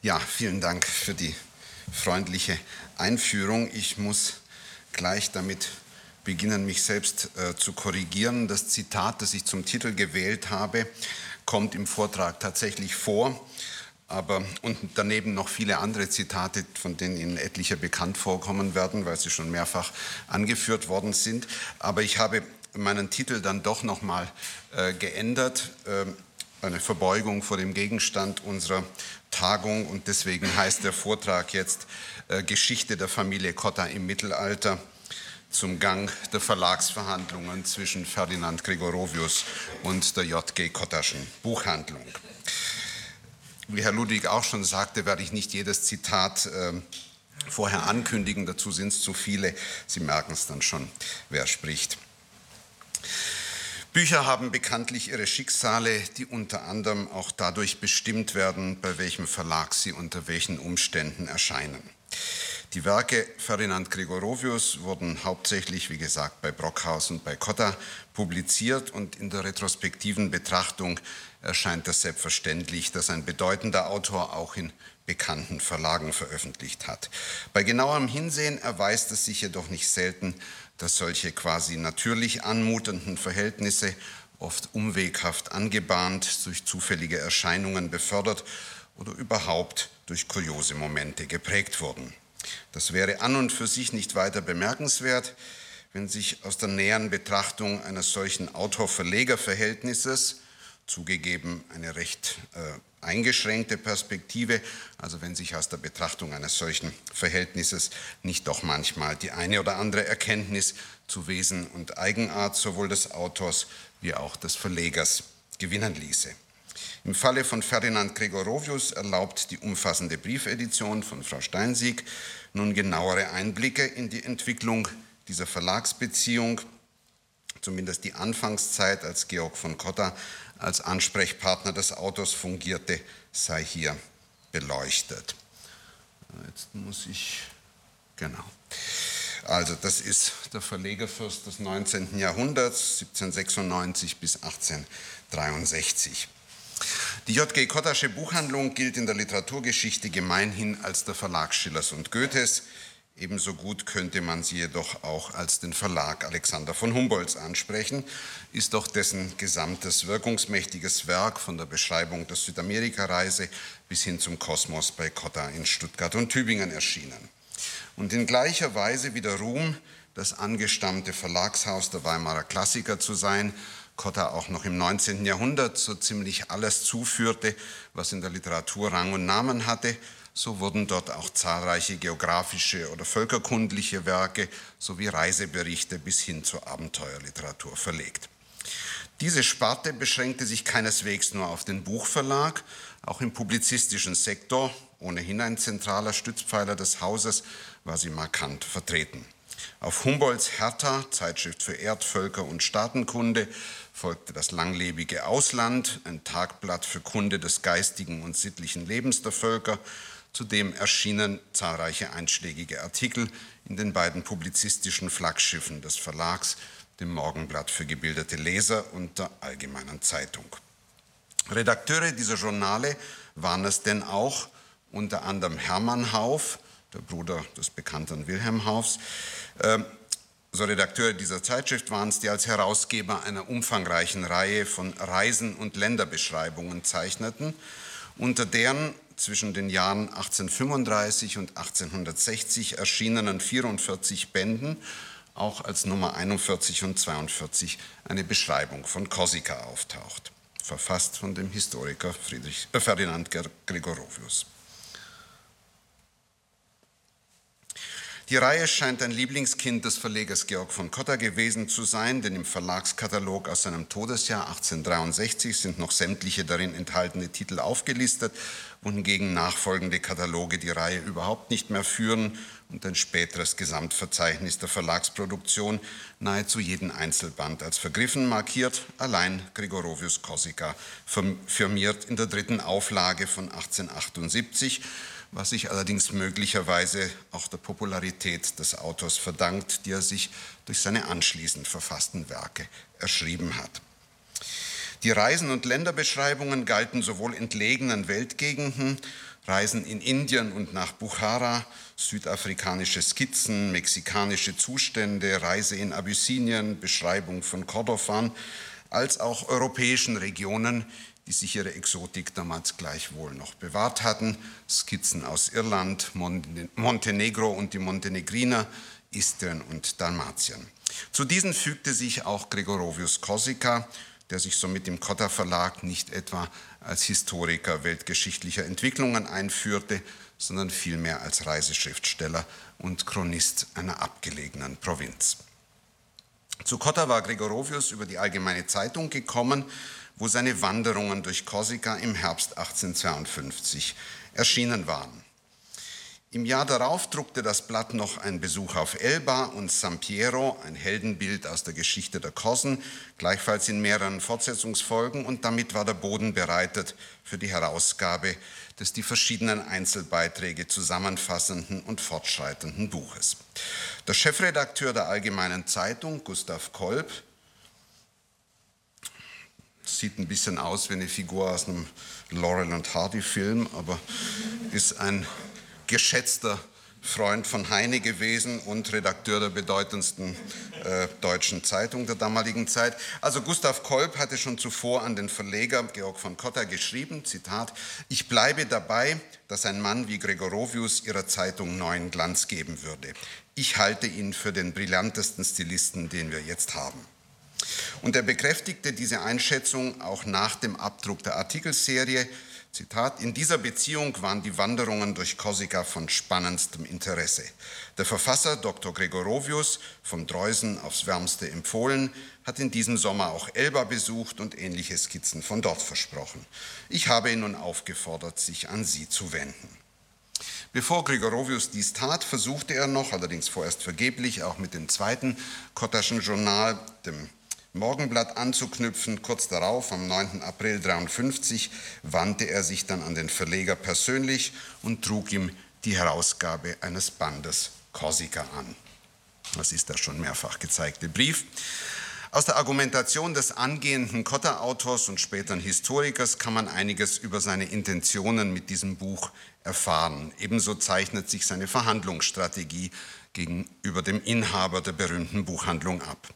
Ja, vielen Dank für die freundliche Einführung. Ich muss gleich damit beginnen, mich selbst äh, zu korrigieren. Das Zitat, das ich zum Titel gewählt habe, kommt im Vortrag tatsächlich vor. Aber und daneben noch viele andere Zitate, von denen Ihnen etliche bekannt vorkommen werden, weil sie schon mehrfach angeführt worden sind. Aber ich habe meinen Titel dann doch noch mal äh, geändert. Äh, eine Verbeugung vor dem Gegenstand unserer Tagung und deswegen heißt der Vortrag jetzt äh, Geschichte der Familie Cotta im Mittelalter zum Gang der Verlagsverhandlungen zwischen Ferdinand Gregorovius und der J.G. Kottaschen Buchhandlung. Wie Herr Ludwig auch schon sagte, werde ich nicht jedes Zitat äh, vorher ankündigen, dazu sind es zu viele. Sie merken es dann schon, wer spricht. Bücher haben bekanntlich ihre Schicksale, die unter anderem auch dadurch bestimmt werden, bei welchem Verlag sie unter welchen Umständen erscheinen. Die Werke Ferdinand Gregorovius wurden hauptsächlich, wie gesagt, bei Brockhaus und bei Cotta publiziert und in der retrospektiven Betrachtung erscheint es selbstverständlich, dass ein bedeutender Autor auch in bekannten Verlagen veröffentlicht hat. Bei genauerem Hinsehen erweist es sich jedoch nicht selten, dass solche quasi natürlich anmutenden Verhältnisse oft umweghaft angebahnt, durch zufällige Erscheinungen befördert oder überhaupt durch kuriose Momente geprägt wurden. Das wäre an und für sich nicht weiter bemerkenswert, wenn sich aus der näheren Betrachtung eines solchen Autor-Verleger-Verhältnisses, zugegeben eine recht äh, eingeschränkte Perspektive, also wenn sich aus der Betrachtung eines solchen Verhältnisses nicht doch manchmal die eine oder andere Erkenntnis zu Wesen und Eigenart sowohl des Autors wie auch des Verlegers gewinnen ließe. Im Falle von Ferdinand Gregorovius erlaubt die umfassende Briefedition von Frau Steinsieg nun genauere Einblicke in die Entwicklung dieser Verlagsbeziehung, zumindest die Anfangszeit, als Georg von Cotta als Ansprechpartner des Autors fungierte, sei hier beleuchtet. Jetzt muss ich, genau. Also das ist der Verlegerfürst des 19. Jahrhunderts, 1796 bis 1863. Die J.G. Kottasche Buchhandlung gilt in der Literaturgeschichte gemeinhin als der Verlag Schillers und Goethes. Ebenso gut könnte man sie jedoch auch als den Verlag Alexander von Humboldts ansprechen, ist doch dessen gesamtes wirkungsmächtiges Werk von der Beschreibung der Südamerika-Reise bis hin zum Kosmos bei Cotta in Stuttgart und Tübingen erschienen. Und in gleicher Weise wie der Ruhm, das angestammte Verlagshaus der Weimarer Klassiker zu sein, Cotta auch noch im 19. Jahrhundert so ziemlich alles zuführte, was in der Literatur Rang und Namen hatte, so wurden dort auch zahlreiche geografische oder völkerkundliche Werke sowie Reiseberichte bis hin zur Abenteuerliteratur verlegt. Diese Sparte beschränkte sich keineswegs nur auf den Buchverlag, auch im publizistischen Sektor, ohnehin ein zentraler Stützpfeiler des Hauses, war sie markant vertreten. Auf Humboldts Hertha, Zeitschrift für Erdvölker und Staatenkunde, folgte das langlebige Ausland, ein Tagblatt für Kunde des geistigen und sittlichen Lebens der Völker. Zudem erschienen zahlreiche einschlägige Artikel in den beiden publizistischen Flaggschiffen des Verlags, dem Morgenblatt für gebildete Leser und der Allgemeinen Zeitung. Redakteure dieser Journale waren es denn auch unter anderem Hermann Hauf, der Bruder des bekannten Wilhelm Haufs, äh, so Redakteure dieser Zeitschrift waren es, die als Herausgeber einer umfangreichen Reihe von Reisen und Länderbeschreibungen zeichneten, unter deren zwischen den Jahren 1835 und 1860 erschienenen 44 Bänden auch als Nummer 41 und 42 eine Beschreibung von Korsika auftaucht, verfasst von dem Historiker Friedrich, äh Ferdinand Gregorovius. Die Reihe scheint ein Lieblingskind des Verlegers Georg von Cotta gewesen zu sein, denn im Verlagskatalog aus seinem Todesjahr 1863 sind noch sämtliche darin enthaltene Titel aufgelistet, wohingegen nachfolgende Kataloge die Reihe überhaupt nicht mehr führen und ein späteres Gesamtverzeichnis der Verlagsproduktion nahezu jeden Einzelband als vergriffen markiert, allein Gregorovius Korsika firmiert in der dritten Auflage von 1878 was sich allerdings möglicherweise auch der Popularität des Autors verdankt, die er sich durch seine anschließend verfassten Werke erschrieben hat. Die Reisen- und Länderbeschreibungen galten sowohl entlegenen Weltgegenden, Reisen in Indien und nach Bukhara, südafrikanische Skizzen, mexikanische Zustände, Reise in Abyssinien, Beschreibung von Kordofan, als auch europäischen Regionen, die sich ihre Exotik damals gleichwohl noch bewahrt hatten, Skizzen aus Irland, Montenegro und die Montenegriner, Istrien und Dalmatien. Zu diesen fügte sich auch Gregorovius Korsika, der sich somit im Cotta Verlag nicht etwa als Historiker weltgeschichtlicher Entwicklungen einführte, sondern vielmehr als Reiseschriftsteller und Chronist einer abgelegenen Provinz. Zu Cotta war Gregorovius über die Allgemeine Zeitung gekommen, wo seine Wanderungen durch Korsika im Herbst 1852 erschienen waren. Im Jahr darauf druckte das Blatt noch einen Besuch auf Elba und San Piero, ein Heldenbild aus der Geschichte der Korsen, gleichfalls in mehreren Fortsetzungsfolgen und damit war der Boden bereitet für die Herausgabe des die verschiedenen Einzelbeiträge zusammenfassenden und fortschreitenden Buches. Der Chefredakteur der Allgemeinen Zeitung, Gustav Kolb, sieht ein bisschen aus wie eine Figur aus einem Laurel und Hardy Film, aber ist ein geschätzter Freund von Heine gewesen und Redakteur der bedeutendsten äh, deutschen Zeitung der damaligen Zeit. Also Gustav Kolb hatte schon zuvor an den Verleger Georg von Cotta geschrieben, Zitat, ich bleibe dabei, dass ein Mann wie Gregorovius ihrer Zeitung neuen Glanz geben würde. Ich halte ihn für den brillantesten Stilisten, den wir jetzt haben. Und er bekräftigte diese Einschätzung auch nach dem Abdruck der Artikelserie, Zitat, in dieser Beziehung waren die Wanderungen durch Korsika von spannendstem Interesse. Der Verfasser Dr. Gregorovius, von Dreusen aufs Wärmste empfohlen, hat in diesem Sommer auch Elba besucht und ähnliche Skizzen von dort versprochen. Ich habe ihn nun aufgefordert, sich an sie zu wenden. Bevor Gregorovius dies tat, versuchte er noch, allerdings vorerst vergeblich, auch mit dem zweiten Kottaschen Journal, dem Morgenblatt anzuknüpfen. Kurz darauf, am 9. April 1953, wandte er sich dann an den Verleger persönlich und trug ihm die Herausgabe eines Bandes Korsika an. Das ist der schon mehrfach gezeigte Brief. Aus der Argumentation des angehenden Kotter-Autors und späteren Historikers kann man einiges über seine Intentionen mit diesem Buch erfahren. Ebenso zeichnet sich seine Verhandlungsstrategie gegenüber dem Inhaber der berühmten Buchhandlung ab.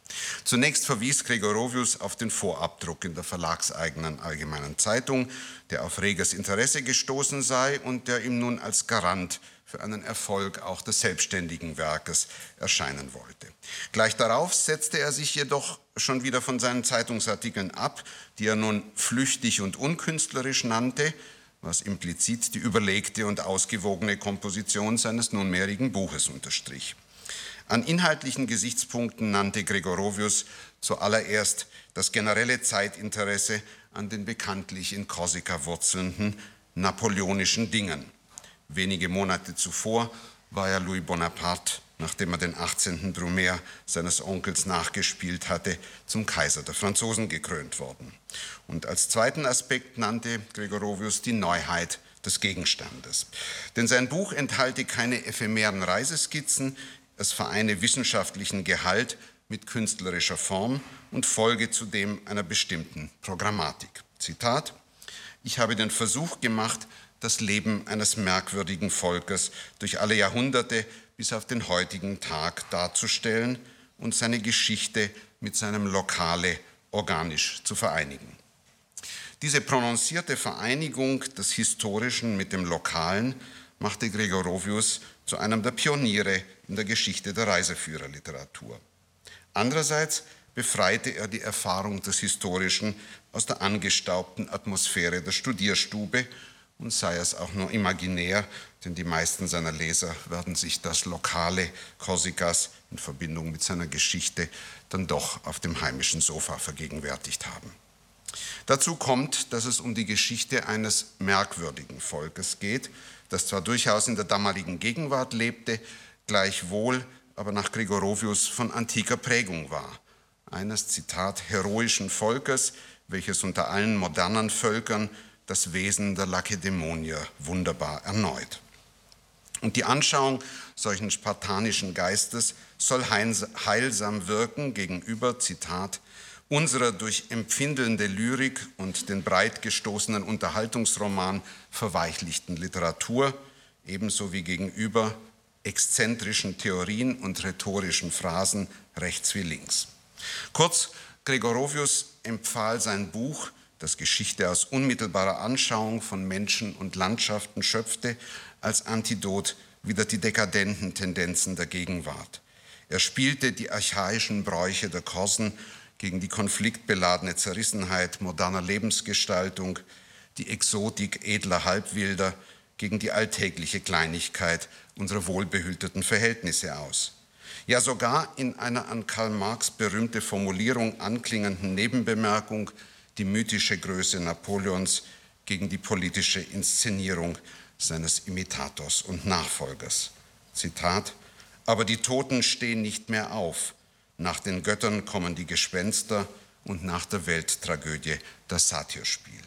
Zunächst verwies Gregorovius auf den Vorabdruck in der verlagseigenen Allgemeinen Zeitung, der auf reges Interesse gestoßen sei und der ihm nun als Garant für einen Erfolg auch des selbstständigen Werkes erscheinen wollte. Gleich darauf setzte er sich jedoch schon wieder von seinen Zeitungsartikeln ab, die er nun flüchtig und unkünstlerisch nannte, was implizit die überlegte und ausgewogene Komposition seines nunmehrigen Buches unterstrich. An inhaltlichen Gesichtspunkten nannte Gregorovius zuallererst das generelle Zeitinteresse an den bekanntlich in Korsika wurzelnden napoleonischen Dingen. Wenige Monate zuvor war ja Louis Bonaparte nachdem er den 18. Brumaire seines Onkels nachgespielt hatte, zum Kaiser der Franzosen gekrönt worden. Und als zweiten Aspekt nannte Gregorovius die Neuheit des Gegenstandes. Denn sein Buch enthalte keine ephemeren Reiseskizzen, es vereine wissenschaftlichen Gehalt mit künstlerischer Form und folge zudem einer bestimmten Programmatik. Zitat, ich habe den Versuch gemacht, das Leben eines merkwürdigen Volkes durch alle Jahrhunderte bis auf den heutigen Tag darzustellen und seine Geschichte mit seinem Lokale organisch zu vereinigen. Diese prononcierte Vereinigung des Historischen mit dem Lokalen machte Gregorovius zu einem der Pioniere in der Geschichte der Reiseführerliteratur. Andererseits befreite er die Erfahrung des Historischen aus der angestaubten Atmosphäre der Studierstube und sei es auch nur imaginär, denn die meisten seiner Leser werden sich das lokale Korsikas in Verbindung mit seiner Geschichte dann doch auf dem heimischen Sofa vergegenwärtigt haben. Dazu kommt, dass es um die Geschichte eines merkwürdigen Volkes geht, das zwar durchaus in der damaligen Gegenwart lebte, gleichwohl aber nach Gregorovius von antiker Prägung war. Eines, Zitat, heroischen Volkes, welches unter allen modernen Völkern das Wesen der Lakedämonier wunderbar erneut. Und die Anschauung solchen spartanischen Geistes soll heilsam wirken gegenüber, Zitat, unserer durch empfindelnde Lyrik und den breit gestoßenen Unterhaltungsroman verweichlichten Literatur, ebenso wie gegenüber exzentrischen Theorien und rhetorischen Phrasen rechts wie links. Kurz, Gregorovius empfahl sein Buch, das Geschichte aus unmittelbarer Anschauung von Menschen und Landschaften schöpfte, als Antidot wider die dekadenten Tendenzen der Gegenwart. Er spielte die archaischen Bräuche der Korsen gegen die konfliktbeladene Zerrissenheit moderner Lebensgestaltung, die Exotik edler Halbwilder, gegen die alltägliche Kleinigkeit unserer wohlbehüteten Verhältnisse aus. Ja, sogar in einer an Karl Marx berühmte Formulierung anklingenden Nebenbemerkung die mythische Größe Napoleons gegen die politische Inszenierung seines Imitators und Nachfolgers. Zitat, aber die Toten stehen nicht mehr auf. Nach den Göttern kommen die Gespenster und nach der Welttragödie das Satyrspiel.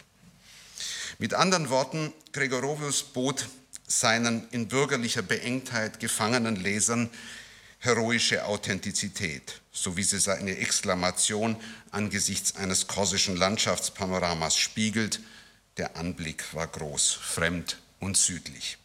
Mit anderen Worten, Gregorovius bot seinen in bürgerlicher Beengtheit gefangenen Lesern heroische Authentizität, so wie sie seine Exklamation angesichts eines korsischen Landschaftspanoramas spiegelt. Der Anblick war groß, fremd und südlich.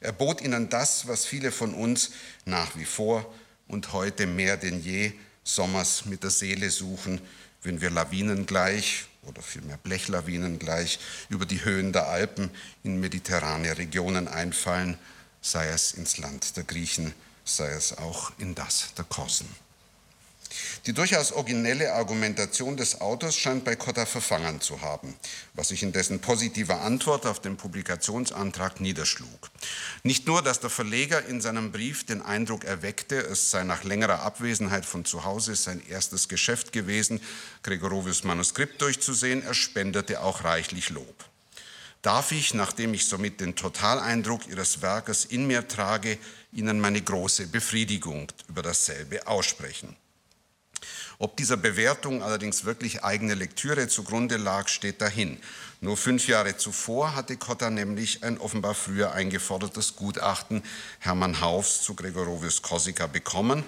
Er bot ihnen das, was viele von uns nach wie vor und heute mehr denn je Sommers mit der Seele suchen, wenn wir Lawinen gleich oder vielmehr Blechlawinen gleich über die Höhen der Alpen in mediterrane Regionen einfallen, sei es ins Land der Griechen, sei es auch in das der Korsen. Die durchaus originelle Argumentation des Autors scheint bei Cotta verfangen zu haben, was sich in dessen positiver Antwort auf den Publikationsantrag niederschlug. Nicht nur, dass der Verleger in seinem Brief den Eindruck erweckte, es sei nach längerer Abwesenheit von zu Hause sein erstes Geschäft gewesen, Gregorovius Manuskript durchzusehen, er spendete auch reichlich Lob. Darf ich, nachdem ich somit den Totaleindruck Ihres Werkes in mir trage, Ihnen meine große Befriedigung über dasselbe aussprechen. Ob dieser Bewertung allerdings wirklich eigene Lektüre zugrunde lag, steht dahin. Nur fünf Jahre zuvor hatte Cotta nämlich ein offenbar früher eingefordertes Gutachten Hermann Haufs zu Gregorovius Korsika bekommen,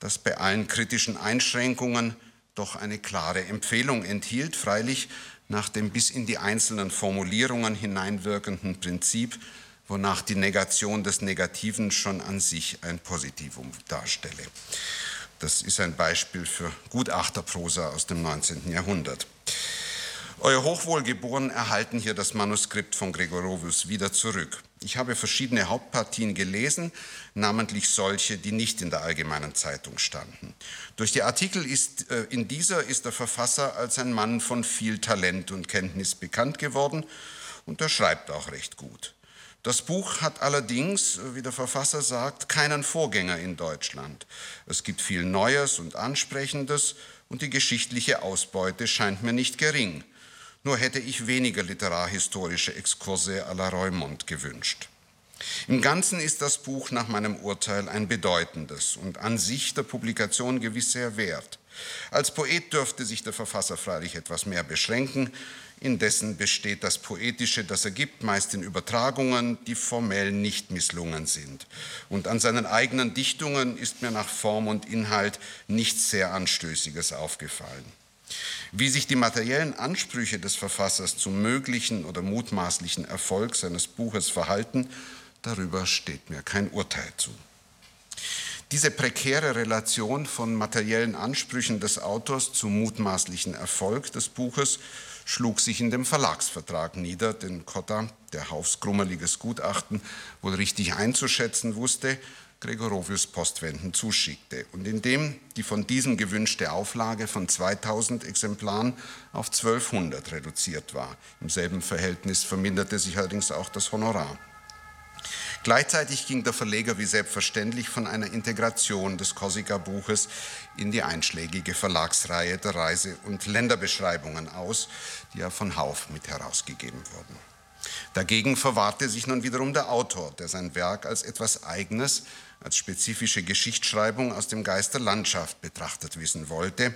das bei allen kritischen Einschränkungen doch eine klare Empfehlung enthielt, freilich nach dem bis in die einzelnen Formulierungen hineinwirkenden Prinzip, wonach die Negation des Negativen schon an sich ein Positivum darstelle. Das ist ein Beispiel für Gutachterprosa aus dem 19. Jahrhundert. Euer Hochwohlgeboren erhalten hier das Manuskript von Gregorovius wieder zurück. Ich habe verschiedene Hauptpartien gelesen, namentlich solche, die nicht in der allgemeinen Zeitung standen. Durch die Artikel ist, äh, in dieser ist der Verfasser als ein Mann von viel Talent und Kenntnis bekannt geworden und er schreibt auch recht gut. Das Buch hat allerdings, wie der Verfasser sagt, keinen Vorgänger in Deutschland. Es gibt viel Neues und Ansprechendes und die geschichtliche Ausbeute scheint mir nicht gering. Nur hätte ich weniger literarhistorische Exkurse à la Reumont gewünscht. Im Ganzen ist das Buch nach meinem Urteil ein bedeutendes und an sich der Publikation gewiss sehr wert. Als Poet dürfte sich der Verfasser freilich etwas mehr beschränken, Indessen besteht das Poetische, das er gibt, meist in Übertragungen, die formell nicht misslungen sind. Und an seinen eigenen Dichtungen ist mir nach Form und Inhalt nichts sehr Anstößiges aufgefallen. Wie sich die materiellen Ansprüche des Verfassers zum möglichen oder mutmaßlichen Erfolg seines Buches verhalten, darüber steht mir kein Urteil zu. Diese prekäre Relation von materiellen Ansprüchen des Autors zum mutmaßlichen Erfolg des Buches schlug sich in dem Verlagsvertrag nieder, den Cotta, der Haufs grummeliges Gutachten wohl richtig einzuschätzen wusste, Gregorovius Postwenden zuschickte und in dem die von diesem gewünschte Auflage von 2000 Exemplaren auf 1200 reduziert war. Im selben Verhältnis verminderte sich allerdings auch das Honorar. Gleichzeitig ging der Verleger wie selbstverständlich von einer Integration des Korsika-Buches in die einschlägige Verlagsreihe der Reise- und Länderbeschreibungen aus, die ja von Hauf mit herausgegeben wurden. Dagegen verwahrte sich nun wiederum der Autor, der sein Werk als etwas Eigenes, als spezifische Geschichtsschreibung aus dem Geist der Landschaft betrachtet wissen wollte,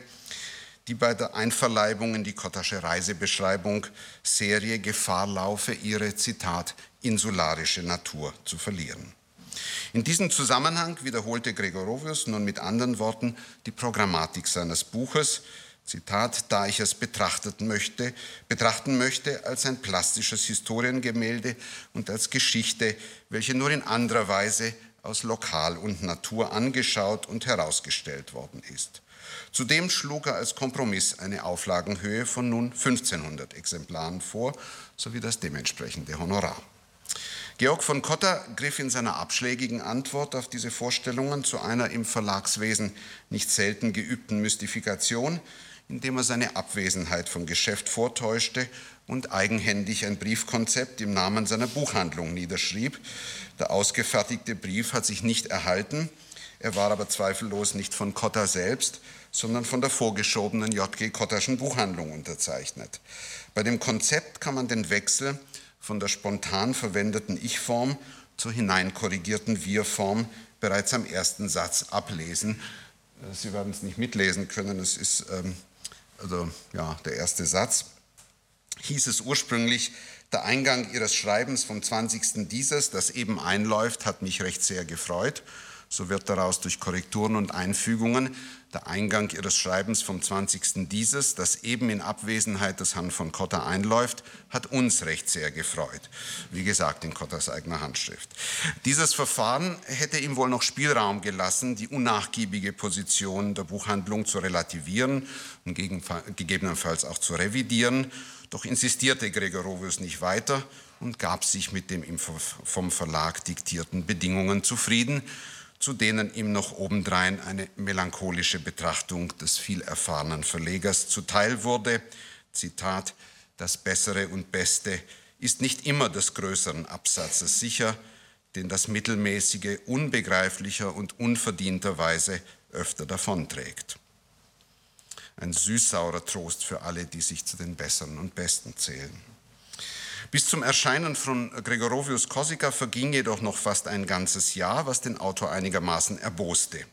die bei der Einverleibung in die Kottasche Reisebeschreibung Serie Gefahr laufe, ihre, Zitat, insularische Natur zu verlieren. In diesem Zusammenhang wiederholte Gregorovius nun mit anderen Worten die Programmatik seines Buches, Zitat, da ich es betrachtet möchte, betrachten möchte als ein plastisches Historiengemälde und als Geschichte, welche nur in anderer Weise aus Lokal und Natur angeschaut und herausgestellt worden ist. Zudem schlug er als Kompromiss eine Auflagenhöhe von nun 1500 Exemplaren vor, sowie das dementsprechende Honorar. Georg von Cotter griff in seiner abschlägigen Antwort auf diese Vorstellungen zu einer im Verlagswesen nicht selten geübten Mystifikation, indem er seine Abwesenheit vom Geschäft vortäuschte und eigenhändig ein Briefkonzept im Namen seiner Buchhandlung niederschrieb. Der ausgefertigte Brief hat sich nicht erhalten, er war aber zweifellos nicht von Cotter selbst, sondern von der vorgeschobenen J.G. Kotterschen Buchhandlung unterzeichnet. Bei dem Konzept kann man den Wechsel von der spontan verwendeten Ich-Form zur hineinkorrigierten Wir-Form bereits am ersten Satz ablesen. Sie werden es nicht mitlesen können, es ist ähm, also ja, der erste Satz, hieß es ursprünglich, der Eingang Ihres Schreibens vom 20. dieses, das eben einläuft, hat mich recht sehr gefreut. So wird daraus durch Korrekturen und Einfügungen der Eingang Ihres Schreibens vom 20. dieses, das eben in Abwesenheit des Herrn von Cotter einläuft, hat uns recht sehr gefreut. Wie gesagt, in Cotters eigener Handschrift. Dieses Verfahren hätte ihm wohl noch Spielraum gelassen, die unnachgiebige Position der Buchhandlung zu relativieren und gegebenenfalls auch zu revidieren. Doch insistierte Gregorovius nicht weiter und gab sich mit ihm vom Verlag diktierten Bedingungen zufrieden zu denen ihm noch obendrein eine melancholische Betrachtung des viel erfahrenen Verlegers zuteil wurde. Zitat, das Bessere und Beste ist nicht immer des größeren Absatzes sicher, den das Mittelmäßige unbegreiflicher und unverdienterweise öfter davonträgt. Ein süßsaurer Trost für alle, die sich zu den Besseren und Besten zählen. Bis zum Erscheinen von Gregorovius Korsika verging jedoch noch fast ein ganzes Jahr, was den Autor einigermaßen erboste.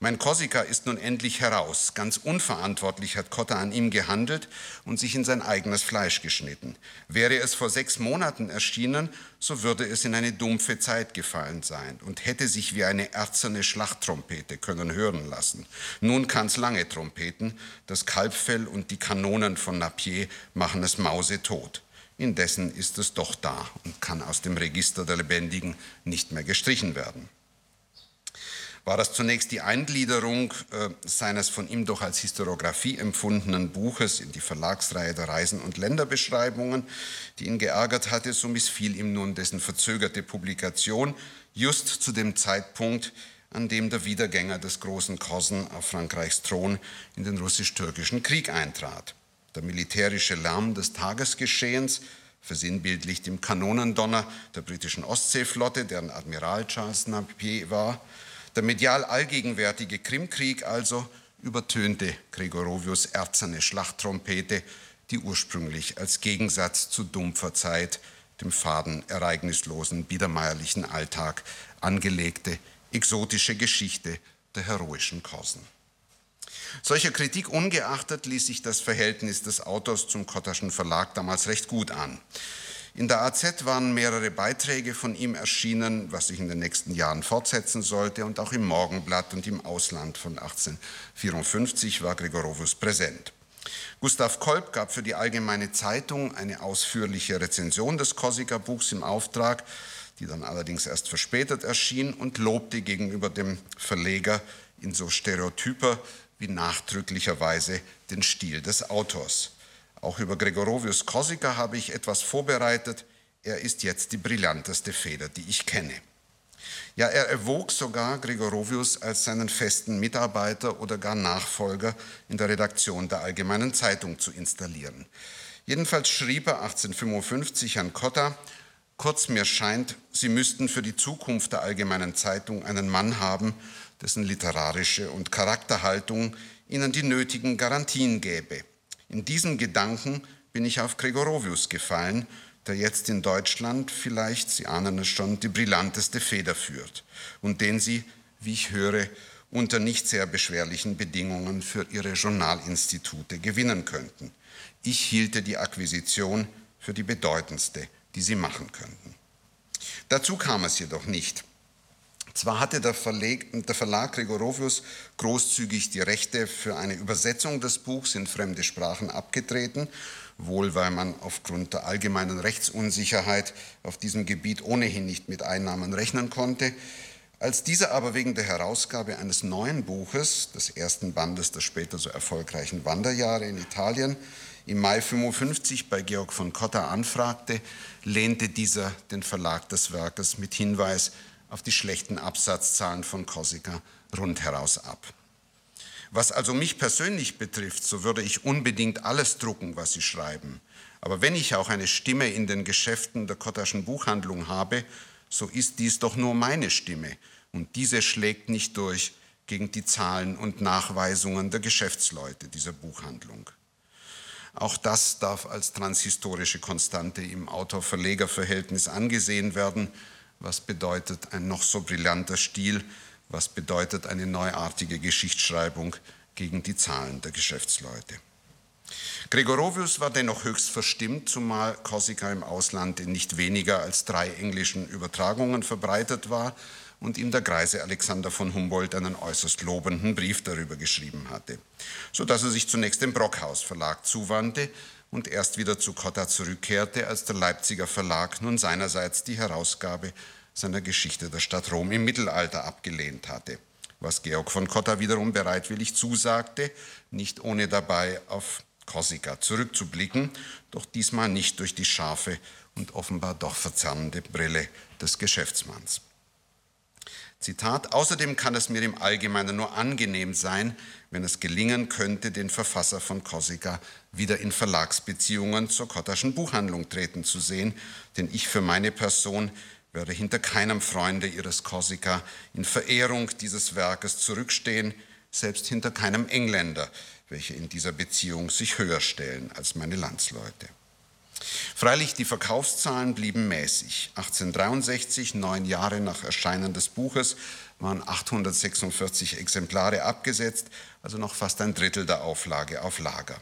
Mein Korsika ist nun endlich heraus. Ganz unverantwortlich hat Cotta an ihm gehandelt und sich in sein eigenes Fleisch geschnitten. Wäre es vor sechs Monaten erschienen, so würde es in eine dumpfe Zeit gefallen sein und hätte sich wie eine erzerne Schlachttrompete können hören lassen. Nun kann's lange Trompeten, das Kalbfell und die Kanonen von Napier machen es mausetot. Indessen ist es doch da und kann aus dem Register der Lebendigen nicht mehr gestrichen werden. War das zunächst die Eingliederung äh, seines von ihm doch als Historiographie empfundenen Buches in die Verlagsreihe der Reisen und Länderbeschreibungen, die ihn geärgert hatte, so missfiel ihm nun dessen verzögerte Publikation just zu dem Zeitpunkt, an dem der Wiedergänger des großen Kosen auf Frankreichs Thron in den russisch-türkischen Krieg eintrat. Der militärische Lärm des Tagesgeschehens, versinnbildlicht im Kanonendonner der britischen Ostseeflotte, deren Admiral Charles Napier war, der medial allgegenwärtige Krimkrieg also übertönte Gregorovius erzerne Schlachttrompete, die ursprünglich als Gegensatz zu dumpfer Zeit, dem faden, ereignislosen, biedermeierlichen Alltag angelegte exotische Geschichte der heroischen Korsen. Solcher Kritik ungeachtet ließ sich das Verhältnis des Autors zum Kotterschen Verlag damals recht gut an. In der AZ waren mehrere Beiträge von ihm erschienen, was sich in den nächsten Jahren fortsetzen sollte, und auch im Morgenblatt und im Ausland von 1854 war Gregorovius präsent. Gustav Kolb gab für die Allgemeine Zeitung eine ausführliche Rezension des Korsika-Buchs im Auftrag, die dann allerdings erst verspätet erschien und lobte gegenüber dem Verleger in so stereotyper wie nachdrücklicherweise den Stil des Autors. Auch über Gregorovius Korsika habe ich etwas vorbereitet. Er ist jetzt die brillanteste Feder, die ich kenne. Ja, er erwog sogar Gregorovius als seinen festen Mitarbeiter oder gar Nachfolger in der Redaktion der Allgemeinen Zeitung zu installieren. Jedenfalls schrieb er 1855 an Cotta, kurz mir scheint, Sie müssten für die Zukunft der Allgemeinen Zeitung einen Mann haben, dessen literarische und Charakterhaltung ihnen die nötigen Garantien gäbe. In diesem Gedanken bin ich auf Gregorovius gefallen, der jetzt in Deutschland vielleicht, Sie ahnen es schon, die brillanteste Feder führt und den Sie, wie ich höre, unter nicht sehr beschwerlichen Bedingungen für Ihre Journalinstitute gewinnen könnten. Ich hielte die Akquisition für die bedeutendste, die Sie machen könnten. Dazu kam es jedoch nicht. Zwar hatte der, Verleg, der Verlag Gregorovius großzügig die Rechte für eine Übersetzung des Buchs in fremde Sprachen abgetreten, wohl weil man aufgrund der allgemeinen Rechtsunsicherheit auf diesem Gebiet ohnehin nicht mit Einnahmen rechnen konnte. Als dieser aber wegen der Herausgabe eines neuen Buches, des ersten Bandes der später so erfolgreichen Wanderjahre in Italien, im Mai 55 bei Georg von Cotta anfragte, lehnte dieser den Verlag des Werkes mit Hinweis auf die schlechten Absatzzahlen von Korsika rundheraus ab. Was also mich persönlich betrifft, so würde ich unbedingt alles drucken, was Sie schreiben. Aber wenn ich auch eine Stimme in den Geschäften der Kottaschen Buchhandlung habe, so ist dies doch nur meine Stimme und diese schlägt nicht durch gegen die Zahlen und Nachweisungen der Geschäftsleute dieser Buchhandlung. Auch das darf als transhistorische Konstante im Autor-Verleger-Verhältnis angesehen werden, was bedeutet ein noch so brillanter Stil? Was bedeutet eine neuartige Geschichtsschreibung gegen die Zahlen der Geschäftsleute? Gregorovius war dennoch höchst verstimmt, zumal Korsika im Ausland in nicht weniger als drei englischen Übertragungen verbreitet war und ihm der Greise Alexander von Humboldt einen äußerst lobenden Brief darüber geschrieben hatte, sodass er sich zunächst dem Brockhaus Verlag zuwandte und erst wieder zu Cotta zurückkehrte, als der Leipziger Verlag nun seinerseits die Herausgabe seiner Geschichte der Stadt Rom im Mittelalter abgelehnt hatte, was Georg von Cotta wiederum bereitwillig zusagte, nicht ohne dabei auf Korsika zurückzublicken, doch diesmal nicht durch die scharfe und offenbar doch verzerrende Brille des Geschäftsmanns. Zitat, außerdem kann es mir im Allgemeinen nur angenehm sein, wenn es gelingen könnte, den Verfasser von Korsika wieder in Verlagsbeziehungen zur Kottaschen Buchhandlung treten zu sehen, denn ich für meine Person werde hinter keinem Freunde ihres Korsika in Verehrung dieses Werkes zurückstehen, selbst hinter keinem Engländer, welche in dieser Beziehung sich höher stellen als meine Landsleute. Freilich, die Verkaufszahlen blieben mäßig. 1863, neun Jahre nach Erscheinen des Buches, waren 846 Exemplare abgesetzt, also noch fast ein Drittel der Auflage auf Lager.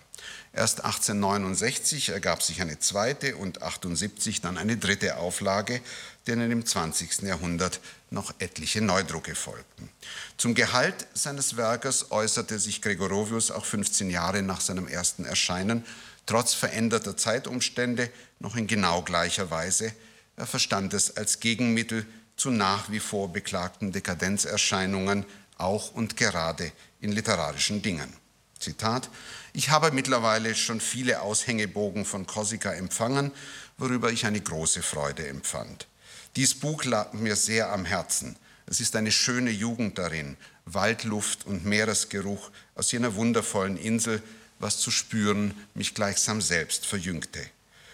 Erst 1869 ergab sich eine zweite und 78 dann eine dritte Auflage, denen im 20. Jahrhundert noch etliche Neudrucke folgten. Zum Gehalt seines Werkes äußerte sich Gregorovius auch 15 Jahre nach seinem ersten Erscheinen trotz veränderter Zeitumstände noch in genau gleicher Weise. Er verstand es als Gegenmittel zu nach wie vor beklagten Dekadenzerscheinungen, auch und gerade in literarischen Dingen. Zitat, ich habe mittlerweile schon viele Aushängebogen von Korsika empfangen, worüber ich eine große Freude empfand. Dies Buch lag mir sehr am Herzen. Es ist eine schöne Jugend darin, Waldluft und Meeresgeruch aus jener wundervollen Insel, was zu spüren mich gleichsam selbst verjüngte.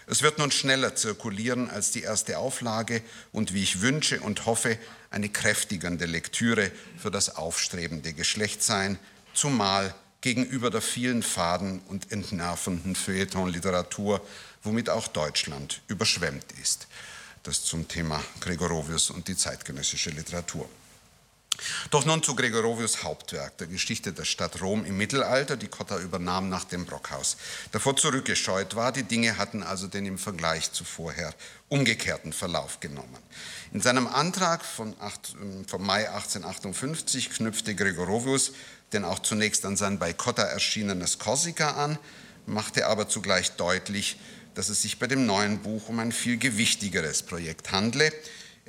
Es wird nun schneller zirkulieren als die erste Auflage und wie ich wünsche und hoffe, eine kräftigende Lektüre für das aufstrebende Geschlecht sein, zumal gegenüber der vielen faden und entnervenden Feuilleton-Literatur, womit auch Deutschland überschwemmt ist. Das zum Thema Gregorovius und die zeitgenössische Literatur. Doch nun zu Gregorovius Hauptwerk, der Geschichte der Stadt Rom im Mittelalter, die Cotta übernahm nach dem Brockhaus. Davor zurückgescheut war, die Dinge hatten also den im Vergleich zu vorher umgekehrten Verlauf genommen. In seinem Antrag von acht, ähm, vom Mai 1858 knüpfte Gregorovius denn auch zunächst an sein bei Cotta erschienenes Korsika an, machte aber zugleich deutlich, dass es sich bei dem neuen Buch um ein viel gewichtigeres Projekt handle,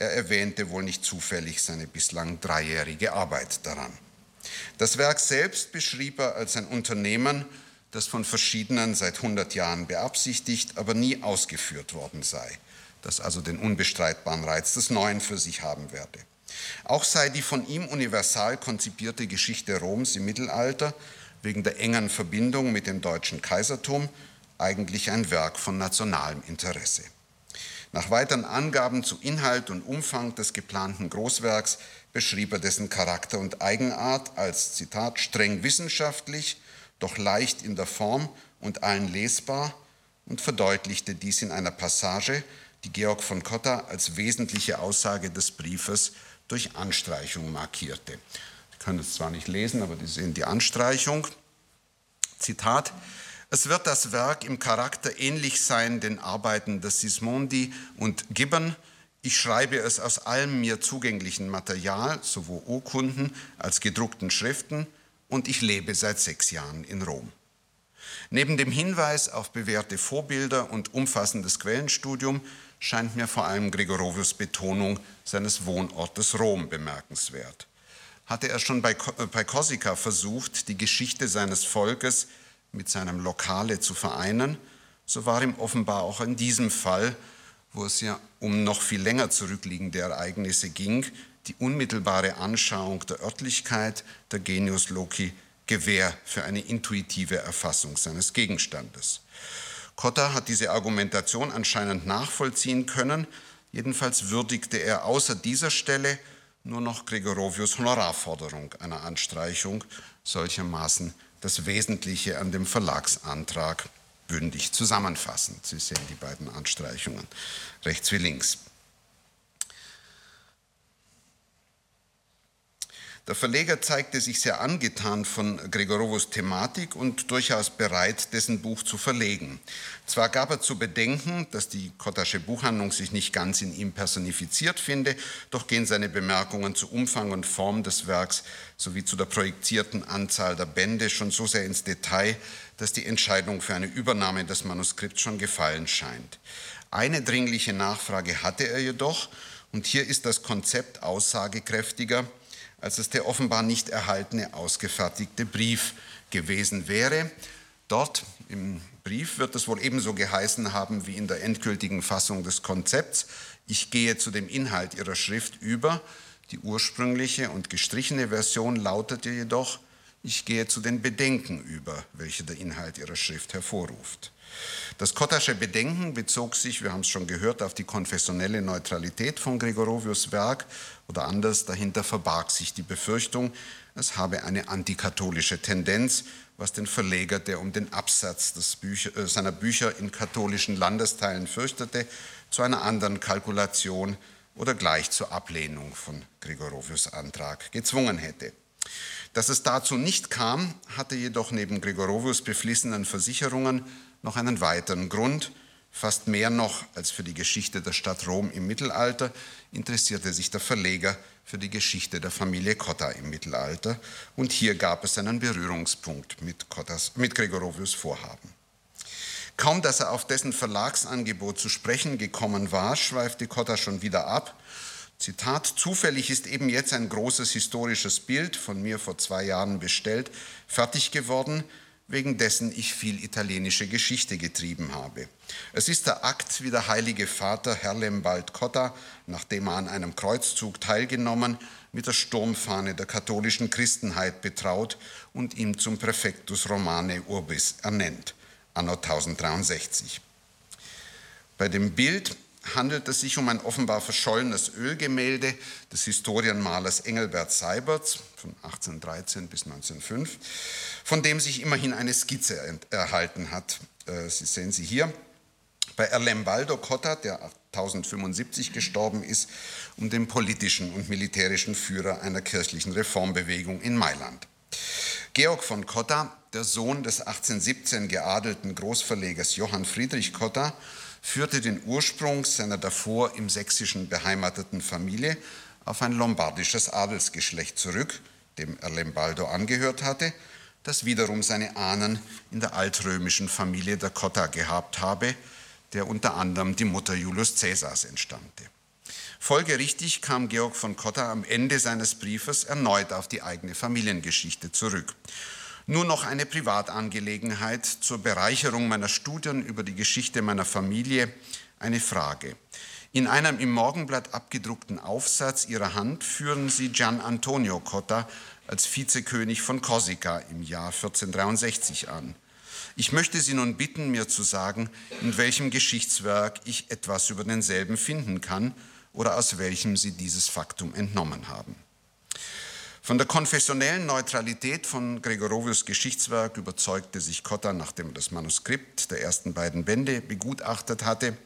er erwähnte wohl nicht zufällig seine bislang dreijährige Arbeit daran. Das Werk selbst beschrieb er als ein Unternehmen, das von verschiedenen seit 100 Jahren beabsichtigt, aber nie ausgeführt worden sei, das also den unbestreitbaren Reiz des Neuen für sich haben werde. Auch sei die von ihm universal konzipierte Geschichte Roms im Mittelalter wegen der engen Verbindung mit dem deutschen Kaisertum eigentlich ein Werk von nationalem Interesse. Nach weiteren Angaben zu Inhalt und Umfang des geplanten Großwerks beschrieb er dessen Charakter und Eigenart als, Zitat, streng wissenschaftlich, doch leicht in der Form und allen lesbar und verdeutlichte dies in einer Passage, die Georg von Cotta als wesentliche Aussage des Briefes durch Anstreichung markierte. Sie können es zwar nicht lesen, aber Sie sehen die Anstreichung. Zitat, es wird das Werk im Charakter ähnlich sein den Arbeiten des Sismondi und Gibbon, Ich schreibe es aus allem mir zugänglichen Material, sowohl Urkunden als gedruckten Schriften, und ich lebe seit sechs Jahren in Rom. Neben dem Hinweis auf bewährte Vorbilder und umfassendes Quellenstudium scheint mir vor allem Gregorovius Betonung seines Wohnortes Rom bemerkenswert. Hatte er schon bei, bei Korsika versucht, die Geschichte seines Volkes mit seinem Lokale zu vereinen, so war ihm offenbar auch in diesem Fall, wo es ja um noch viel länger zurückliegende Ereignisse ging, die unmittelbare Anschauung der Örtlichkeit, der Genius Loci, Gewähr für eine intuitive Erfassung seines Gegenstandes. Cotta hat diese Argumentation anscheinend nachvollziehen können, jedenfalls würdigte er außer dieser Stelle nur noch Gregorovius Honorarforderung einer Anstreichung, solchermaßen das Wesentliche an dem Verlagsantrag bündig zusammenfassend. Sie sehen die beiden Anstreichungen rechts wie links. Der Verleger zeigte sich sehr angetan von Gregorovos Thematik und durchaus bereit, dessen Buch zu verlegen. Zwar gab er zu bedenken, dass die Kottasche Buchhandlung sich nicht ganz in ihm personifiziert finde, doch gehen seine Bemerkungen zu Umfang und Form des Werks sowie zu der projizierten Anzahl der Bände schon so sehr ins Detail, dass die Entscheidung für eine Übernahme des Manuskripts schon gefallen scheint. Eine dringliche Nachfrage hatte er jedoch, und hier ist das Konzept aussagekräftiger, als es der offenbar nicht erhaltene ausgefertigte Brief gewesen wäre. Dort im Brief wird es wohl ebenso geheißen haben wie in der endgültigen Fassung des Konzepts. Ich gehe zu dem Inhalt Ihrer Schrift über. Die ursprüngliche und gestrichene Version lautete jedoch, ich gehe zu den Bedenken über, welche der Inhalt Ihrer Schrift hervorruft. Das Kottasche Bedenken bezog sich, wir haben es schon gehört, auf die konfessionelle Neutralität von Gregorovius Werk oder anders, dahinter verbarg sich die Befürchtung, es habe eine antikatholische Tendenz, was den Verleger, der um den Absatz Bücher, äh, seiner Bücher in katholischen Landesteilen fürchtete, zu einer anderen Kalkulation oder gleich zur Ablehnung von Gregorovius Antrag gezwungen hätte. Dass es dazu nicht kam, hatte jedoch neben Gregorovius beflissenen Versicherungen noch einen weiteren Grund. Fast mehr noch als für die Geschichte der Stadt Rom im Mittelalter interessierte sich der Verleger für die Geschichte der Familie Cotta im Mittelalter und hier gab es einen Berührungspunkt mit, Cottas, mit Gregorovius Vorhaben. Kaum dass er auf dessen Verlagsangebot zu sprechen gekommen war, schweifte Cotta schon wieder ab. Zitat, zufällig ist eben jetzt ein großes historisches Bild, von mir vor zwei Jahren bestellt, fertig geworden, wegen dessen ich viel italienische Geschichte getrieben habe. Es ist der Akt, wie der heilige Vater Herlembald Cotta, nachdem er an einem Kreuzzug teilgenommen, mit der Sturmfahne der katholischen Christenheit betraut und ihm zum Präfectus Romane Urbis ernennt, anno 1063. Bei dem Bild handelt es sich um ein offenbar verschollenes Ölgemälde des Historienmalers Engelbert Seiberts von 1813 bis 1905, von dem sich immerhin eine Skizze erhalten hat. Äh, sie sehen sie hier. Bei Erlembaldo Cotta, der 1075 gestorben ist, um den politischen und militärischen Führer einer kirchlichen Reformbewegung in Mailand. Georg von Cotta, der Sohn des 1817 geadelten Großverlegers Johann Friedrich Cotta, führte den Ursprung seiner davor im Sächsischen beheimateten Familie auf ein lombardisches Adelsgeschlecht zurück, dem Erlembaldo angehört hatte, das wiederum seine Ahnen in der altrömischen Familie der Cotta gehabt habe, der unter anderem die Mutter Julius Caesars entstammte. Folgerichtig kam Georg von Cotta am Ende seines Briefes erneut auf die eigene Familiengeschichte zurück nur noch eine Privatangelegenheit zur Bereicherung meiner Studien über die Geschichte meiner Familie eine Frage. In einem im Morgenblatt abgedruckten Aufsatz ihrer Hand führen sie Gian Antonio Cotta als Vizekönig von Korsika im Jahr 1463 an. Ich möchte Sie nun bitten, mir zu sagen, in welchem Geschichtswerk ich etwas über denselben finden kann oder aus welchem Sie dieses Faktum entnommen haben. Von der konfessionellen Neutralität von Gregorovius Geschichtswerk überzeugte sich Cotta, nachdem er das Manuskript der ersten beiden Bände begutachtet hatte.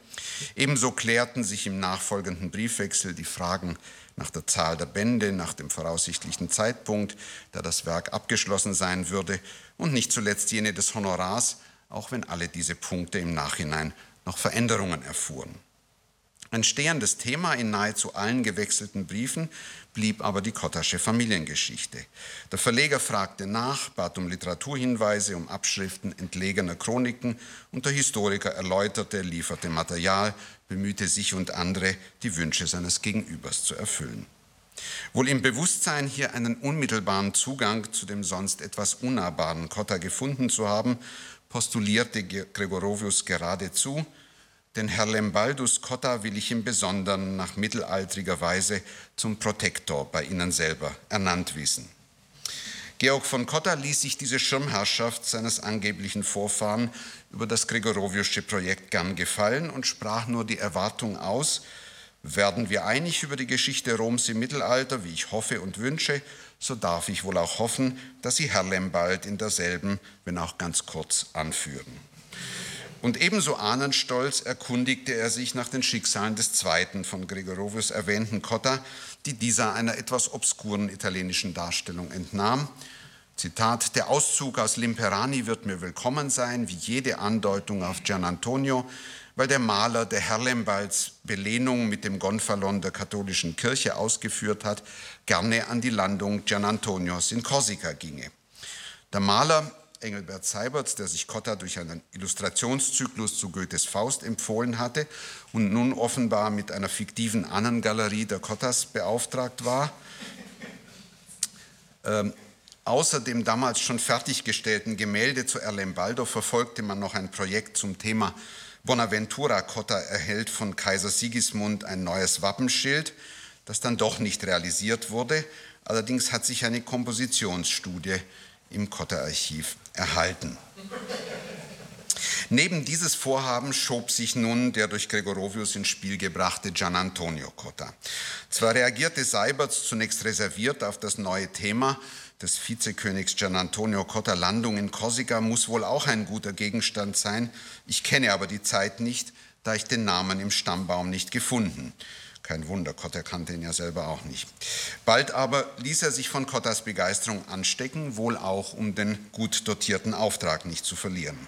Ebenso klärten sich im nachfolgenden Briefwechsel die Fragen nach der Zahl der Bände, nach dem voraussichtlichen Zeitpunkt, da das Werk abgeschlossen sein würde, und nicht zuletzt jene des Honorars, auch wenn alle diese Punkte im Nachhinein noch Veränderungen erfuhren. Ein stehendes Thema in nahezu allen gewechselten Briefen blieb aber die Kottasche Familiengeschichte. Der Verleger fragte nach, bat um Literaturhinweise, um Abschriften entlegener Chroniken und der Historiker erläuterte, lieferte Material, bemühte sich und andere, die Wünsche seines Gegenübers zu erfüllen. Wohl im Bewusstsein, hier einen unmittelbaren Zugang zu dem sonst etwas unnahbaren Kotta gefunden zu haben, postulierte Gregorovius geradezu, den Herr Lembaldus Cotta will ich im Besonderen nach mittelaltriger Weise zum Protektor bei Ihnen selber ernannt wissen. Georg von Cotta ließ sich diese Schirmherrschaft seines angeblichen Vorfahren über das Gregoroviusche Projekt gern gefallen und sprach nur die Erwartung aus, werden wir einig über die Geschichte Roms im Mittelalter, wie ich hoffe und wünsche, so darf ich wohl auch hoffen, dass Sie Herr Lembald in derselben, wenn auch ganz kurz, anführen. Und ebenso ahnenstolz erkundigte er sich nach den Schicksalen des zweiten von Gregorovius erwähnten Cotta, die dieser einer etwas obskuren italienischen Darstellung entnahm. Zitat, der Auszug aus Limperani wird mir willkommen sein, wie jede Andeutung auf Gian Antonio, weil der Maler der Herlembalds Belehnung mit dem Gonfalon der katholischen Kirche ausgeführt hat, gerne an die Landung Gian Antonios in Korsika ginge. Der Maler Engelbert Seiberts, der sich Cotta durch einen Illustrationszyklus zu Goethes Faust empfohlen hatte und nun offenbar mit einer fiktiven Annengalerie der Cottas beauftragt war. Ähm, außer dem damals schon fertiggestellten Gemälde zu Erlembaldo verfolgte man noch ein Projekt zum Thema Bonaventura Cotta erhält von Kaiser Sigismund ein neues Wappenschild, das dann doch nicht realisiert wurde. Allerdings hat sich eine Kompositionsstudie im Kotter-Archiv erhalten. Neben dieses Vorhaben schob sich nun der durch Gregorovius ins Spiel gebrachte Gian Antonio Cotta. Zwar reagierte Seiberts zunächst reserviert auf das neue Thema des Vizekönigs Gian Antonio Cotta, Landung in Korsika, muss wohl auch ein guter Gegenstand sein. Ich kenne aber die Zeit nicht, da ich den Namen im Stammbaum nicht gefunden. Kein Wunder, Cotta kannte ihn ja selber auch nicht. Bald aber ließ er sich von Cottas Begeisterung anstecken, wohl auch um den gut dotierten Auftrag nicht zu verlieren.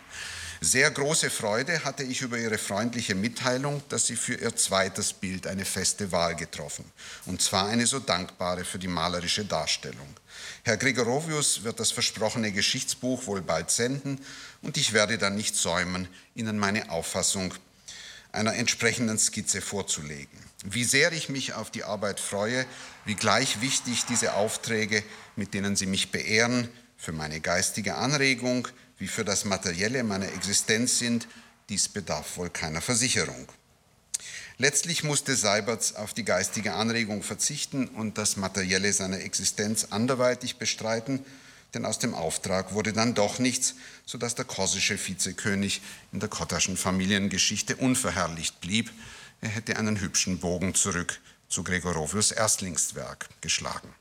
Sehr große Freude hatte ich über Ihre freundliche Mitteilung, dass Sie für Ihr zweites Bild eine feste Wahl getroffen, und zwar eine so dankbare für die malerische Darstellung. Herr Gregorovius wird das versprochene Geschichtsbuch wohl bald senden, und ich werde dann nicht säumen, Ihnen meine Auffassung einer entsprechenden Skizze vorzulegen. Wie sehr ich mich auf die Arbeit freue, wie gleich wichtig diese Aufträge, mit denen Sie mich beehren, für meine geistige Anregung wie für das Materielle meiner Existenz sind, dies bedarf wohl keiner Versicherung. Letztlich musste Seiberts auf die geistige Anregung verzichten und das Materielle seiner Existenz anderweitig bestreiten, denn aus dem Auftrag wurde dann doch nichts, sodass der korsische Vizekönig in der kottaschen Familiengeschichte unverherrlicht blieb. Er hätte einen hübschen Bogen zurück zu Gregorovius Erstlingswerk geschlagen.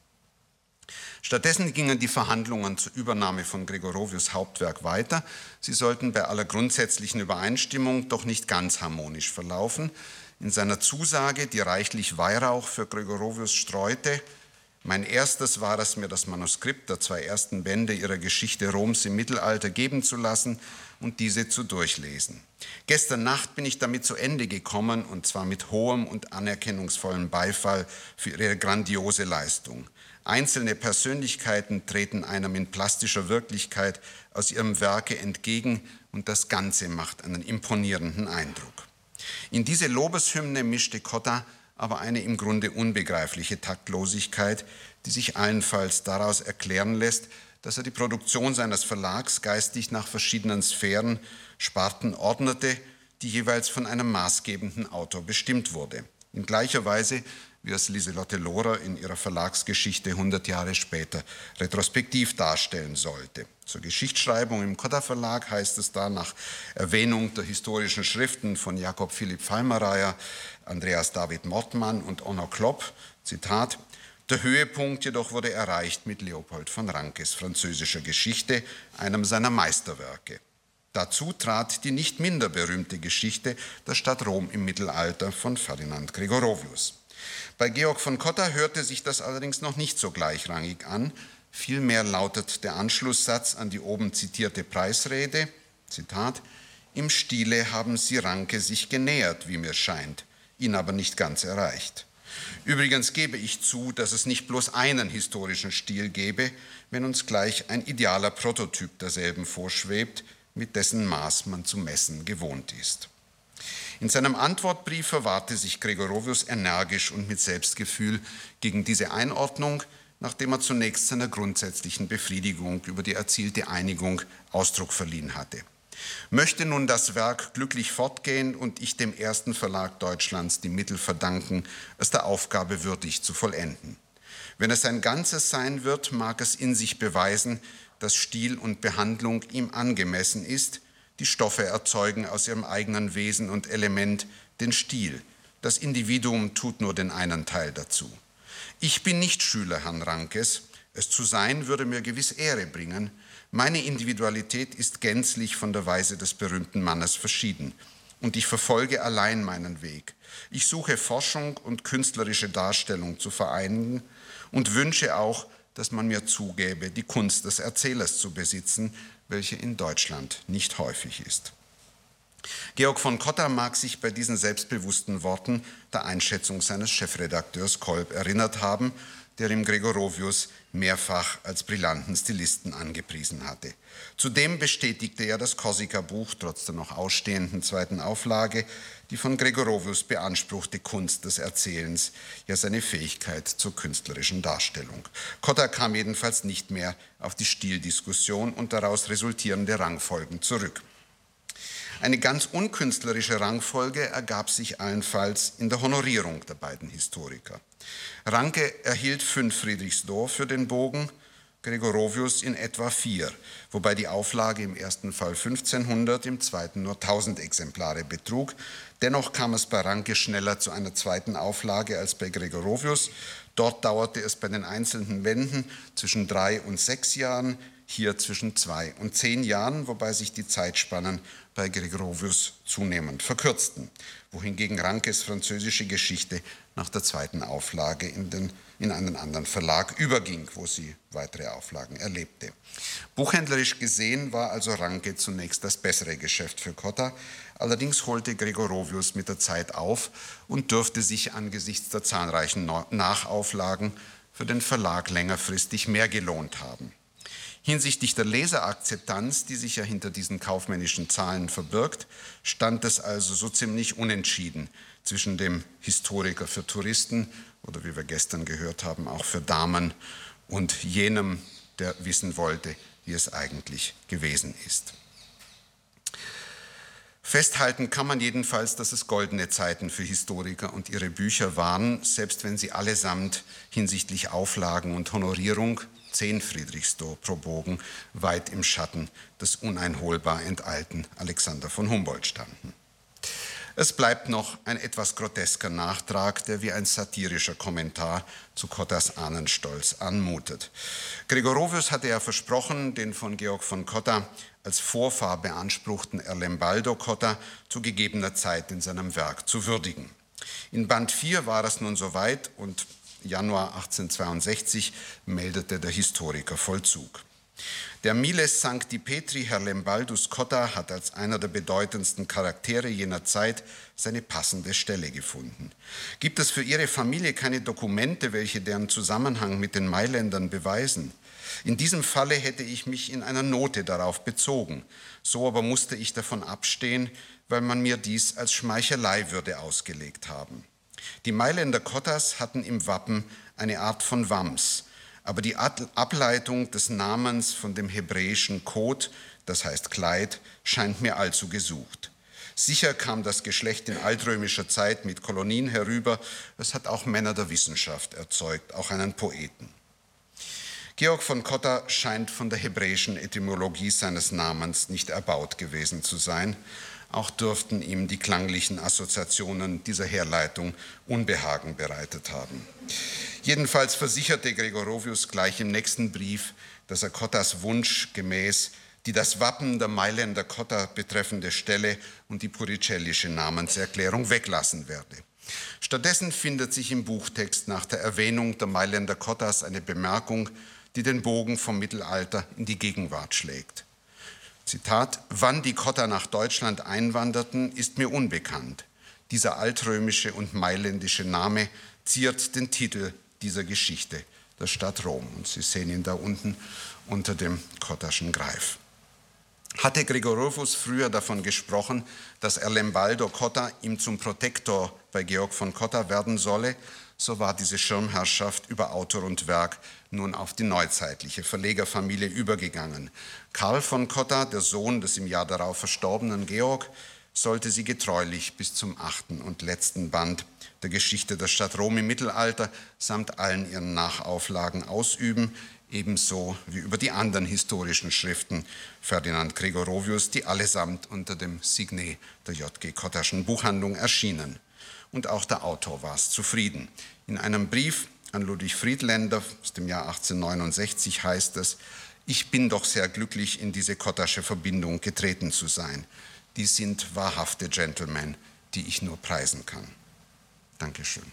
Stattdessen gingen die Verhandlungen zur Übernahme von Gregorovius Hauptwerk weiter. Sie sollten bei aller grundsätzlichen Übereinstimmung doch nicht ganz harmonisch verlaufen. In seiner Zusage, die reichlich Weihrauch für Gregorovius streute, mein erstes war es, mir das Manuskript der zwei ersten Bände ihrer Geschichte Roms im Mittelalter geben zu lassen und diese zu durchlesen. Gestern Nacht bin ich damit zu Ende gekommen und zwar mit hohem und anerkennungsvollem Beifall für ihre grandiose Leistung. Einzelne Persönlichkeiten treten einem in plastischer Wirklichkeit aus ihrem Werke entgegen und das Ganze macht einen imponierenden Eindruck. In diese Lobeshymne mischte Cotta aber eine im Grunde unbegreifliche Taktlosigkeit, die sich allenfalls daraus erklären lässt, dass er die Produktion seines Verlags geistig nach verschiedenen Sphären, Sparten ordnete, die jeweils von einem maßgebenden Autor bestimmt wurde. In gleicher Weise wie es Lieselotte Lohrer in ihrer Verlagsgeschichte 100 Jahre später retrospektiv darstellen sollte. Zur Geschichtsschreibung im Kotta Verlag heißt es da nach Erwähnung der historischen Schriften von Jakob Philipp Fallmereyer, Andreas David Mortmann und Onno Klopp, Zitat, der Höhepunkt jedoch wurde erreicht mit Leopold von Rankes französischer Geschichte, einem seiner Meisterwerke. Dazu trat die nicht minder berühmte Geschichte der Stadt Rom im Mittelalter von Ferdinand Gregorovius. Bei Georg von Cotta hörte sich das allerdings noch nicht so gleichrangig an. Vielmehr lautet der Anschlusssatz an die oben zitierte Preisrede, Zitat, im Stile haben Sie Ranke sich genähert, wie mir scheint. Ihn aber nicht ganz erreicht. Übrigens gebe ich zu, dass es nicht bloß einen historischen Stil gebe, wenn uns gleich ein idealer Prototyp derselben vorschwebt, mit dessen Maß man zu messen gewohnt ist. In seinem Antwortbrief verwahrte sich Gregorovius energisch und mit Selbstgefühl gegen diese Einordnung, nachdem er zunächst seiner grundsätzlichen Befriedigung über die erzielte Einigung Ausdruck verliehen hatte. Möchte nun das Werk glücklich fortgehen und ich dem ersten Verlag Deutschlands die Mittel verdanken, es der Aufgabe würdig zu vollenden. Wenn es ein Ganzes sein wird, mag es in sich beweisen, dass Stil und Behandlung ihm angemessen ist, die Stoffe erzeugen aus ihrem eigenen Wesen und Element den Stil. Das Individuum tut nur den einen Teil dazu. Ich bin nicht Schüler Herrn Rankes. Es zu sein würde mir gewiss Ehre bringen. Meine Individualität ist gänzlich von der Weise des berühmten Mannes verschieden. Und ich verfolge allein meinen Weg. Ich suche Forschung und künstlerische Darstellung zu vereinen und wünsche auch, dass man mir zugäbe, die Kunst des Erzählers zu besitzen, welche in Deutschland nicht häufig ist. Georg von Cotta mag sich bei diesen selbstbewussten Worten der Einschätzung seines Chefredakteurs Kolb erinnert haben, der ihm Gregorovius mehrfach als brillanten Stilisten angepriesen hatte. Zudem bestätigte er das Korsika-Buch trotz der noch ausstehenden zweiten Auflage, die von Gregorovius beanspruchte Kunst des Erzählens, ja seine Fähigkeit zur künstlerischen Darstellung. Cotta kam jedenfalls nicht mehr auf die Stildiskussion und daraus resultierende Rangfolgen zurück. Eine ganz unkünstlerische Rangfolge ergab sich allenfalls in der Honorierung der beiden Historiker. Ranke erhielt fünf Friedrichsdor für den Bogen, Gregorovius in etwa vier, wobei die Auflage im ersten Fall 1500, im zweiten nur 1000 Exemplare betrug. Dennoch kam es bei Ranke schneller zu einer zweiten Auflage als bei Gregorovius. Dort dauerte es bei den einzelnen Wänden zwischen drei und sechs Jahren, hier zwischen zwei und zehn Jahren, wobei sich die Zeitspannen bei Gregorovius zunehmend verkürzten, wohingegen Rankes französische Geschichte nach der zweiten Auflage in, den, in einen anderen Verlag überging, wo sie weitere Auflagen erlebte. Buchhändlerisch gesehen war also Ranke zunächst das bessere Geschäft für Cotta, allerdings holte Gregorovius mit der Zeit auf und dürfte sich angesichts der zahlreichen Nachauflagen für den Verlag längerfristig mehr gelohnt haben. Hinsichtlich der Leserakzeptanz, die sich ja hinter diesen kaufmännischen Zahlen verbirgt, stand es also so ziemlich unentschieden zwischen dem Historiker für Touristen oder wie wir gestern gehört haben, auch für Damen und jenem, der wissen wollte, wie es eigentlich gewesen ist. Festhalten kann man jedenfalls, dass es goldene Zeiten für Historiker und ihre Bücher waren, selbst wenn sie allesamt hinsichtlich Auflagen und Honorierung 10 Friedrichsdor pro Bogen weit im Schatten des uneinholbar enteilten Alexander von Humboldt standen. Es bleibt noch ein etwas grotesker Nachtrag, der wie ein satirischer Kommentar zu Kottas Ahnenstolz anmutet. Gregorovius hatte ja versprochen, den von Georg von Cotta als Vorfahr beanspruchten Erlembaldo Cotta zu gegebener Zeit in seinem Werk zu würdigen. In Band 4 war es nun soweit und Januar 1862 meldete der Historiker Vollzug. Der Miles Sancti Petri, Herr Lembaldus Cotta, hat als einer der bedeutendsten Charaktere jener Zeit seine passende Stelle gefunden. Gibt es für ihre Familie keine Dokumente, welche deren Zusammenhang mit den Mailändern beweisen? In diesem Falle hätte ich mich in einer Note darauf bezogen. So aber musste ich davon abstehen, weil man mir dies als Schmeichelei würde ausgelegt haben. Die Mailänder Kottas hatten im Wappen eine Art von Wams, aber die Ableitung des Namens von dem hebräischen Kot, das heißt Kleid, scheint mir allzu gesucht. Sicher kam das Geschlecht in altrömischer Zeit mit Kolonien herüber. Es hat auch Männer der Wissenschaft erzeugt, auch einen Poeten. Georg von Cotta scheint von der hebräischen Etymologie seines Namens nicht erbaut gewesen zu sein. Auch dürften ihm die klanglichen Assoziationen dieser Herleitung Unbehagen bereitet haben. Jedenfalls versicherte Gregorovius gleich im nächsten Brief, dass er Cottas Wunsch gemäß die das Wappen der Mailänder Cotta betreffende Stelle und die puricellische Namenserklärung weglassen werde. Stattdessen findet sich im Buchtext nach der Erwähnung der Mailänder Cottas eine Bemerkung, die den Bogen vom Mittelalter in die Gegenwart schlägt. Zitat, wann die Cotta nach Deutschland einwanderten, ist mir unbekannt. Dieser altrömische und mailändische Name ziert den Titel dieser Geschichte, der Stadt Rom. Und Sie sehen ihn da unten unter dem Kottaschen Greif. Hatte Gregorophus früher davon gesprochen, dass Erlembaldo Cotta ihm zum Protektor bei Georg von Cotta werden solle, so war diese Schirmherrschaft über Autor und Werk nun auf die neuzeitliche Verlegerfamilie übergegangen. Karl von Cotta, der Sohn des im Jahr darauf verstorbenen Georg, sollte sie getreulich bis zum achten und letzten Band der Geschichte der Stadt Rom im Mittelalter samt allen ihren Nachauflagen ausüben, ebenso wie über die anderen historischen Schriften Ferdinand Gregorovius, die allesamt unter dem Signet der J.G. Kottaschen Buchhandlung erschienen. Und auch der Autor war es zufrieden. In einem Brief an Ludwig Friedländer aus dem Jahr 1869 heißt es, ich bin doch sehr glücklich, in diese Kottasche Verbindung getreten zu sein die sind wahrhafte Gentlemen, die ich nur preisen kann. Dankeschön.